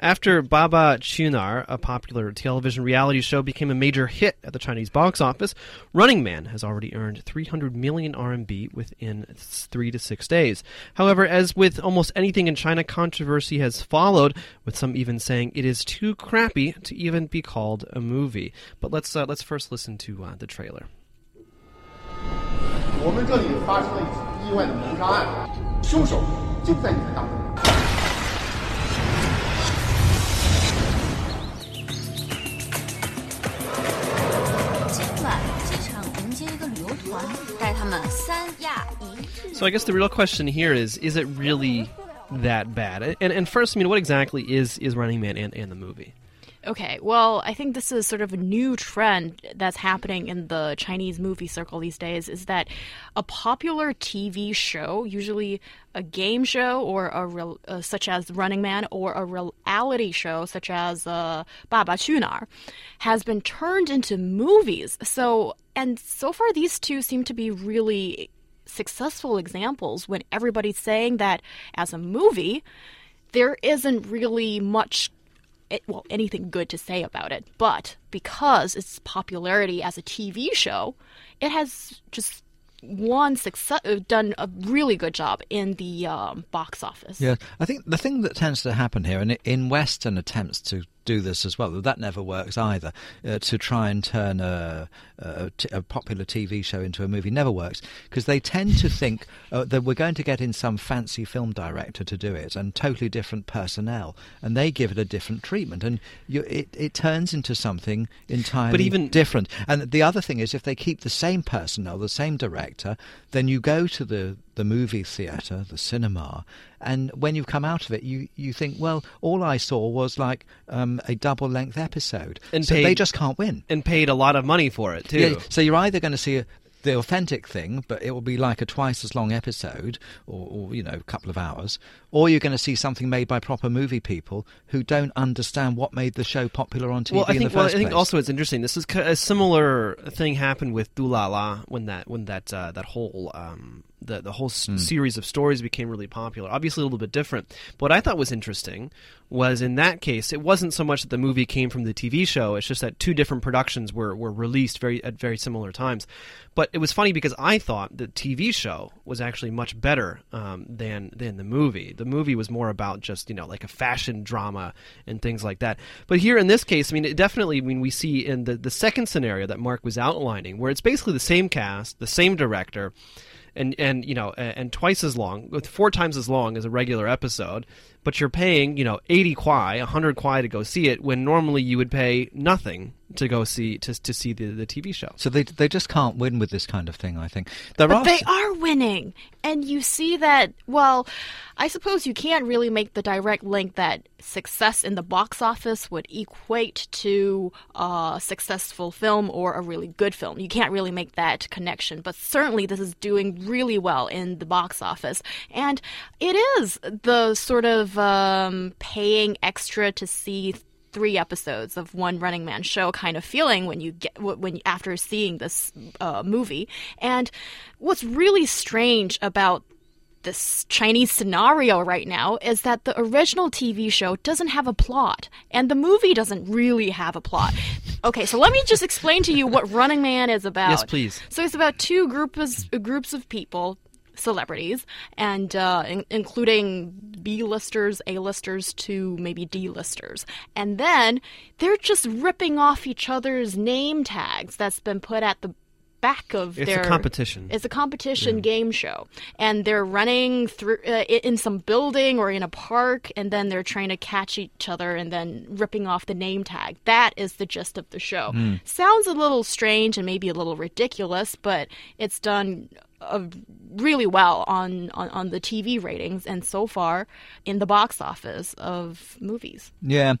After Baba Chunar, a popular television reality show, became a major hit at the Chinese box office, Running Man has already earned 300 million RMB within three to six days. However, as with almost anything in China, controversy has followed, with some even saying it is too crappy to even be called a movie. But let's uh, let's first listen to uh, the trailer. 我们这里发生了一起意外的谋杀案，凶手就在你的大门。 So I guess the real question here is: Is it really that bad? And and first, I mean, what exactly is is Running Man and, and the movie? Okay, well, I think this is sort of a new trend that's happening in the Chinese movie circle these days is that a popular TV show, usually a game show or a real, uh, such as Running Man or a reality show such as uh, Baba Chunar, has been turned into movies. So, and so far these two seem to be really successful examples when everybody's saying that as a movie, there isn't really much well anything good to say about it. But because its popularity as a tv show it has just one success uh, done a really good job in the um, box office. Yeah, I think the thing that tends to happen here, and in Western attempts to do this as well, that never works either. Uh, to try and turn a, a, t- a popular TV show into a movie never works because they tend to think uh, that we're going to get in some fancy film director to do it and totally different personnel, and they give it a different treatment, and you, it it turns into something entirely even- different. And the other thing is, if they keep the same personnel, the same director, then you go to the the movie theatre, the cinema, and when you come out of it, you, you think, well, all I saw was like um, a double length episode. And so they just can't win. And paid a lot of money for it too. Yeah, so you're either going to see a, the authentic thing, but it will be like a twice as long episode, or, or you know, a couple of hours, or you're going to see something made by proper movie people who don't understand what made the show popular on TV well, I in think well, I think also it's interesting. This is a similar thing happened with Dulala when that when that uh, that whole um, the the whole Hmm. series of stories became really popular. Obviously, a little bit different. But what I thought was interesting was in that case, it wasn't so much that the movie came from the TV show. It's just that two different productions were were released very at very similar times. But it was funny because I thought the TV show was actually much better um, than than the movie. The movie was more about just you know like a fashion drama and things like that. But here in this case, I mean, it definitely. I mean, we see in the the second scenario that Mark was outlining, where it's basically the same cast, the same director and and you know and, twice as long four times as long as a regular episode but you're paying you know 80 kwai 100 kwai to go see it when normally you would pay nothing to go see to, to see the, the TV show. So they they just can't win with this kind of thing. I think. There but are they are winning. And you see that well i suppose you can't really make the direct link that success in the box office would equate to a successful film or a really good film. You can't really make that connection. But certainly this is doing really well in the box office. And it is the sort of um, paying extra to see three episodes of one Running Man show kind of feeling when you get when after seeing this uh, movie. And what's really strange about this Chinese scenario right now is that the original TV show doesn't have a plot, and the movie doesn't really have a plot. Okay, so let me just explain to you what Running Man is about. Yes, please. So it's about two groups groups of people, celebrities, and uh, in- including B-listers, A-listers to maybe D-listers, and then they're just ripping off each other's name tags that's been put at the back of It's a their competition. It's a competition game show, and they're running through uh, in some building or in a park, and then they're trying to catch each other and then ripping off the name tag. That is the gist of the show. Sounds a little strange and maybe a little ridiculous, but it's done uh, really well on, on on the TV ratings and so far in the box office of movies. Yeah.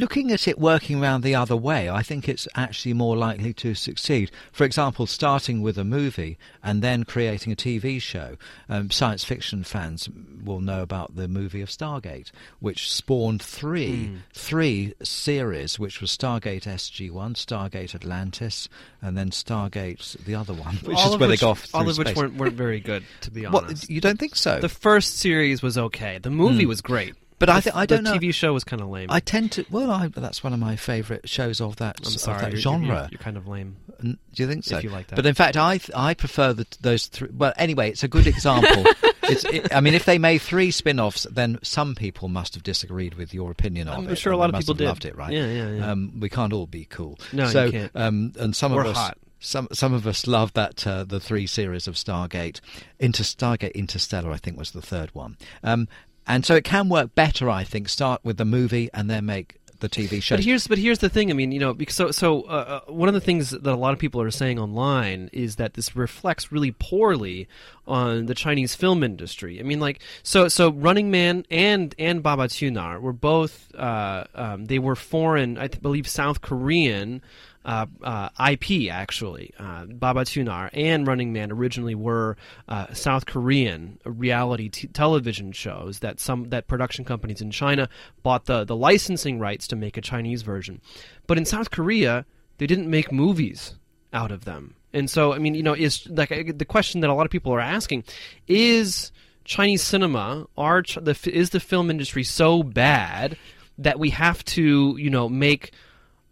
Looking at it working around the other way, I think it's actually more likely to succeed. For example, starting with a movie and then creating a TV show. Um, science fiction fans will know about the movie of Stargate, which spawned three three series, which was Stargate SG-1, Stargate Atlantis, and then Stargate the other one, which all is where which, they go off all of which weren't, weren't very good to be What, honest you don't think so? the first series was okay the movie Hmm. was great But I The- think I don't know. The TV show was kind of lame. I tend to. Well, I, that's one of my favourite shows of that, I'm of that you're- genre. You're, you're kind of lame. N- Do you think so? If you like that. But in fact, I th- I prefer the, those three. Well, anyway, it's a good example. it's, it, I mean, if they made three spin-offs, then some people must have disagreed with your opinion of it. I'm sure a lot of people did. loved it, right? Yeah, yeah, yeah. Um, we can't all be cool. No, you can't. Um, and some We're of us. hot. Some some of us love that uh, the three series of Stargate, Inter Stargate Interstellar, I think was the third one, um, and so it can work better. I think start with the movie and then make the TV show. But here's but here's the thing. I mean, you know, so so uh, uh, one of the things that a lot of people are saying online is that this reflects really poorly on the Chinese film industry. I mean, like so so Running Man and and Baba Tunar were both uh, um, they were foreign, I believe, South Korean. Uh, uh, IP actually, uh, Baba Tunar and Running Man originally were uh, South Korean reality t- television shows that some that production companies in China bought the the licensing rights to make a Chinese version, but in South Korea they didn't make movies out of them, and so I mean you know is like the question that a lot of people are asking is Chinese cinema are the is the film industry so bad that we have to you know make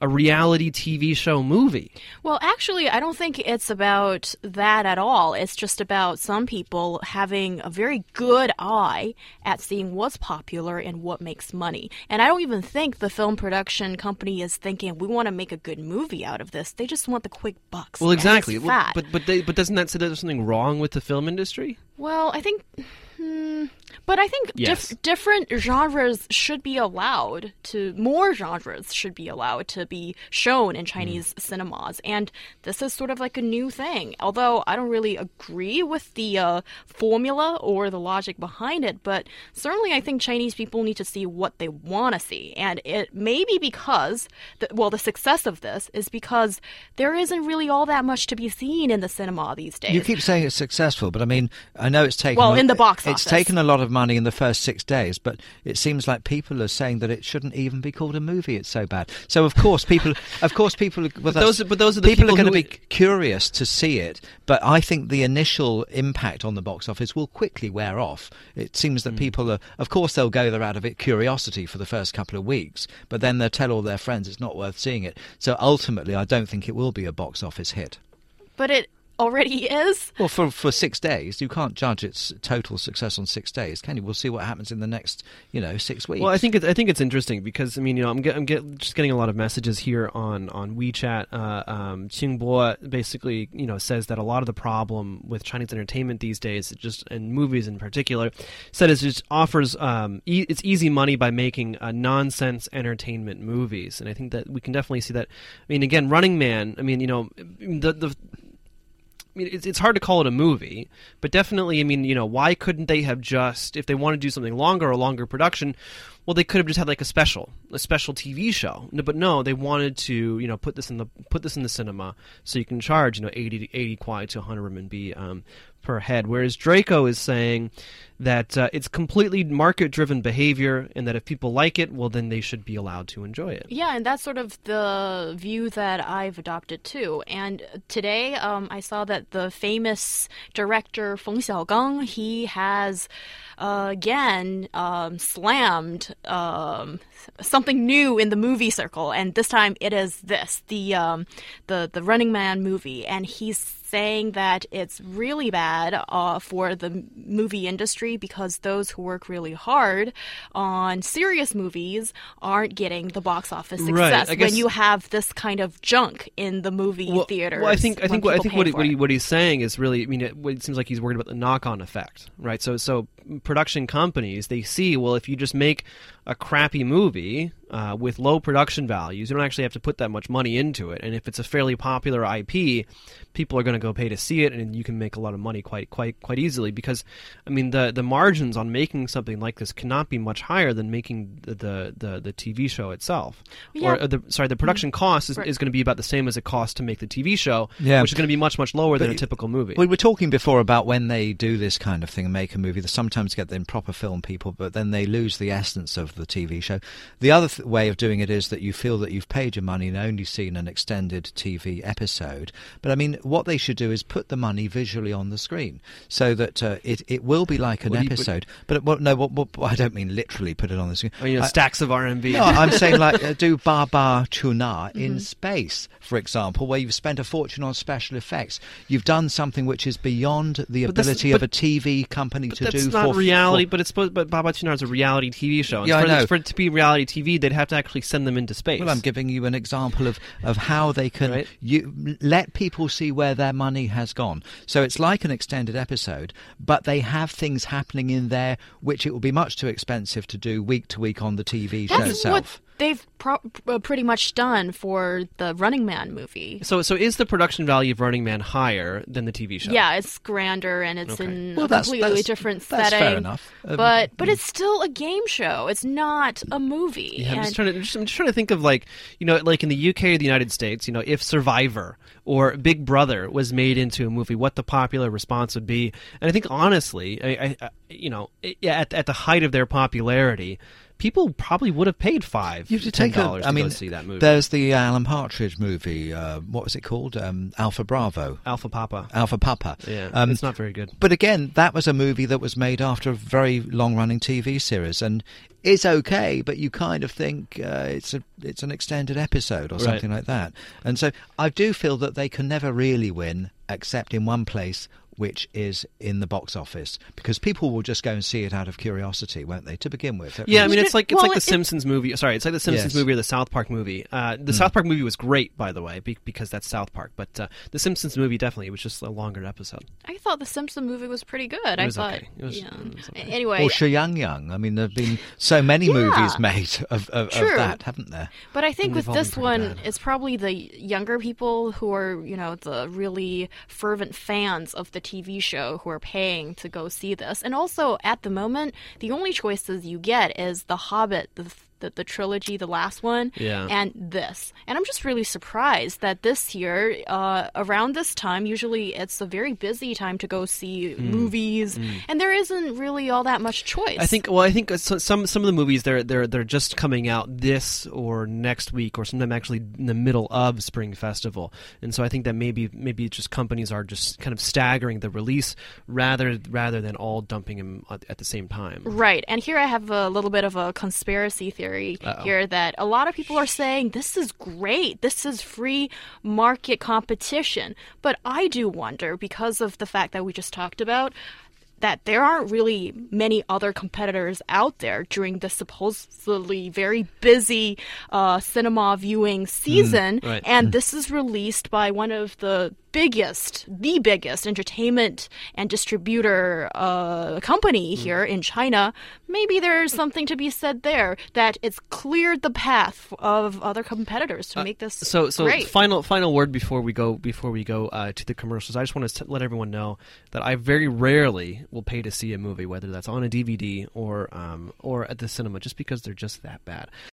a reality TV show movie. Well, actually, I don't think it's about that at all. It's just about some people having a very good eye at seeing what's popular and what makes money. And I don't even think the film production company is thinking we want to make a good movie out of this. They just want the quick bucks. Well, exactly. Well, but but they, but doesn't that say that there's something wrong with the film industry? Well, I think. Hmm, but I think Yes. dif- different genres should be allowed to, more genres should be allowed to be shown in Chinese cinemas. And this is sort of like a new thing. Although I don't really agree with the uh, formula or the logic behind it, but certainly I think Chinese people need to see what they want to see. And it may be because, the, well, the success of this is because there isn't really all that much to be seen in the cinema these days. You keep saying it's successful, but I mean, I know it's taken. Well, in the box it's taken a lot of money in the first six days, but it seems like people are saying that it shouldn't even be called a movie. It's so bad. So of course, people, of course, people. Well, that's- those are- but those are the people, people are going to be curious to see it. But I think the initial impact on the box office will quickly wear off. It seems that hmm. people are, of course, they'll go there out of it curiosity for the first couple of weeks, but then they'll tell all their friends it's not worth seeing it. So ultimately, I don't think it will be a box office hit. But it already is. Well, for for six days, you can't judge its total success on six days, can you? We'll see what happens in the next, you know, six weeks. Well, I think it's, I think it's interesting because I mean, you know, I'm, get, I'm get, just getting a lot of messages here on on WeChat. Uh, um, Qingbo basically, you know, says that a lot of the problem with Chinese entertainment these days, just and movies in particular, said is just offers um, e- it's easy money by making uh, nonsense entertainment movies, and I think that we can definitely see that. I mean, again, Running Man. I mean, you know, the the I mean, it's, it's hard to call it a movie, but definitely, I mean, you know, why couldn't they have just, if they want to do something longer or longer production, well, they could have just had like a special, a special TV show. No, but no, they wanted to, you know, put this in the put this in the cinema, so you can charge, you know, eighty to eighty kwai to hundred RMB um, per head. Whereas Draco is saying that uh, it's completely market driven behavior, and that if people like it, well, then they should be allowed to enjoy it. Yeah, and that's sort of the view that I've adopted too. And today, um, I saw that the famous director Feng Xiaogang he has uh, again um, slammed um, something new in the movie circle, and this time it is this the um, the the Running Man movie, and he's saying that it's really bad uh, for the movie industry because those who work really hard on serious movies aren't getting the box office success I guess- when you have this kind of junk in the movie well, theaters. Well, I think I think what I think what, he, what, he, what he's saying is really. I mean, it, it seems like he's worried about the knock-on effect, right? So so production companies they see well if you just make a crappy movie uh, with low production values, you don't actually have to put that much money into it, and if it's a fairly popular IP, people are going to go pay to see it, and you can make a lot of money quite quite quite easily because, I mean, the the margins on making something like this cannot be much higher than making the the, the, the TV show itself. Yeah. Or uh, the sorry, the production cost is, Right. is going to be about the same as it costs to make the TV show, Yeah. which is going to be much much lower than a typical movie. We were talking before about when they do this kind of thing and make a movie. they sometimes sometimes get them proper film people, but then they lose the essence of the TV show. The other th- way of doing it is that you feel that you've paid your money and only seen an extended TV episode. But I mean, what they should do is put the money visually on the screen so that uh, it it will be like an What do you- what- episode. But well, no, what, what, I don't mean literally put it on the screen. Or, you know, I- stacks of RMB. no, I'm saying like uh, do Baba Tuna Mm-hmm. in space, for example, where you've spent a fortune on special effects. You've done something which is beyond the But that's- ability of a TV company to That's do. not for, reality, for- but it's supposed. But Baba Tunar is a reality TV show. Yeah, I for, for it to be reality TV, they'd have to actually send them into space. Well, I'm giving you an example of, of how they can Right. you let people see where their money has gone. So it's like an extended episode, but they have things happening in there which it will be much too expensive to do week to week on the TV show That's itself. what they've pro- uh, pretty much done for the Running Man movie. so, so is the production value of Running Man higher than the TV show? Yeah, it's grander and it's Okay. in Well, a that's- completely that's- different that's setting. fair enough. Um, but but it's still a game show. It's not a movie. Yeah, I'm And- just trying to. Just, I'm just trying to think of like you know, like in the UK or the United States, you know, if Survivor or Big Brother was made into a movie, what the popular response would be. And I think honestly, I, I, I you know, i- at at the height of their popularity, people probably would have paid five, You have to take a, dollars I to mean, see that movie. There's the Alan Partridge movie. Uh, what was it called? Um, Alpha Bravo. Alpha Papa. Alpha Papa. Yeah, Um, it's not very good. But again, that was a movie that was made after a very long-running TV series, and it's okay. But you kind of think uh, it's a it's an extended episode or Right. something like that. And so I do feel that they can never really win, except in one place. Which is in the box office because people will just go and see it out of curiosity, won't they? To begin with, Yeah, I mean, it's like it's Well, like the it- Simpsons movie. Sorry, it's like the Simpsons Yes. Movie or the South Park movie. Uh, the South Park movie was great, by the way, because that's South Park. But uh, the Simpsons movie definitely it was just a longer episode. I thought the Simpsons movie was pretty good. I was thought. okay. It was- yeah. it was okay. Anyway, or Yang Yang. I mean, there have been so many Yeah. movies made of, of, of that, haven't there? But I think And with they've all been this one, bad. it's probably the younger people who are, you know, the really fervent fans of the TV show who are paying to go see this. And also, at the moment, the only choices you get is The Hobbit, the the, the trilogy, the last one, Yeah. and this. And I'm just really surprised that this year, uh, around this time, usually it's a very busy time to go see movies, and there isn't really all that much choice. I think. Well, I think so- some some of the movies they're they're they're just coming out this or next week, or sometime actually in the middle of Spring Festival, and so I think that maybe maybe just companies are just kind of staggering the release rather rather than all dumping them at, at the same time. Right. And here I have a little bit of a conspiracy theory Uh-oh. here that a lot of people are saying this is great. This is free market competition. But I do wonder because of the fact that we just talked about that there aren't really many other competitors out there during the supposedly very busy uh, cinema viewing season. right. And this is released by one of the biggest, the biggest entertainment and distributor uh, company Hmm. here in China. Maybe there's something to be said there that it's cleared the path of other competitors to make this Uh, So, so great. final final word before we go before we go uh, to the commercials. I just want to let everyone know that I very rarely will pay to see a movie, whether that's on a DVD or um, or at the cinema, just because they're just that bad.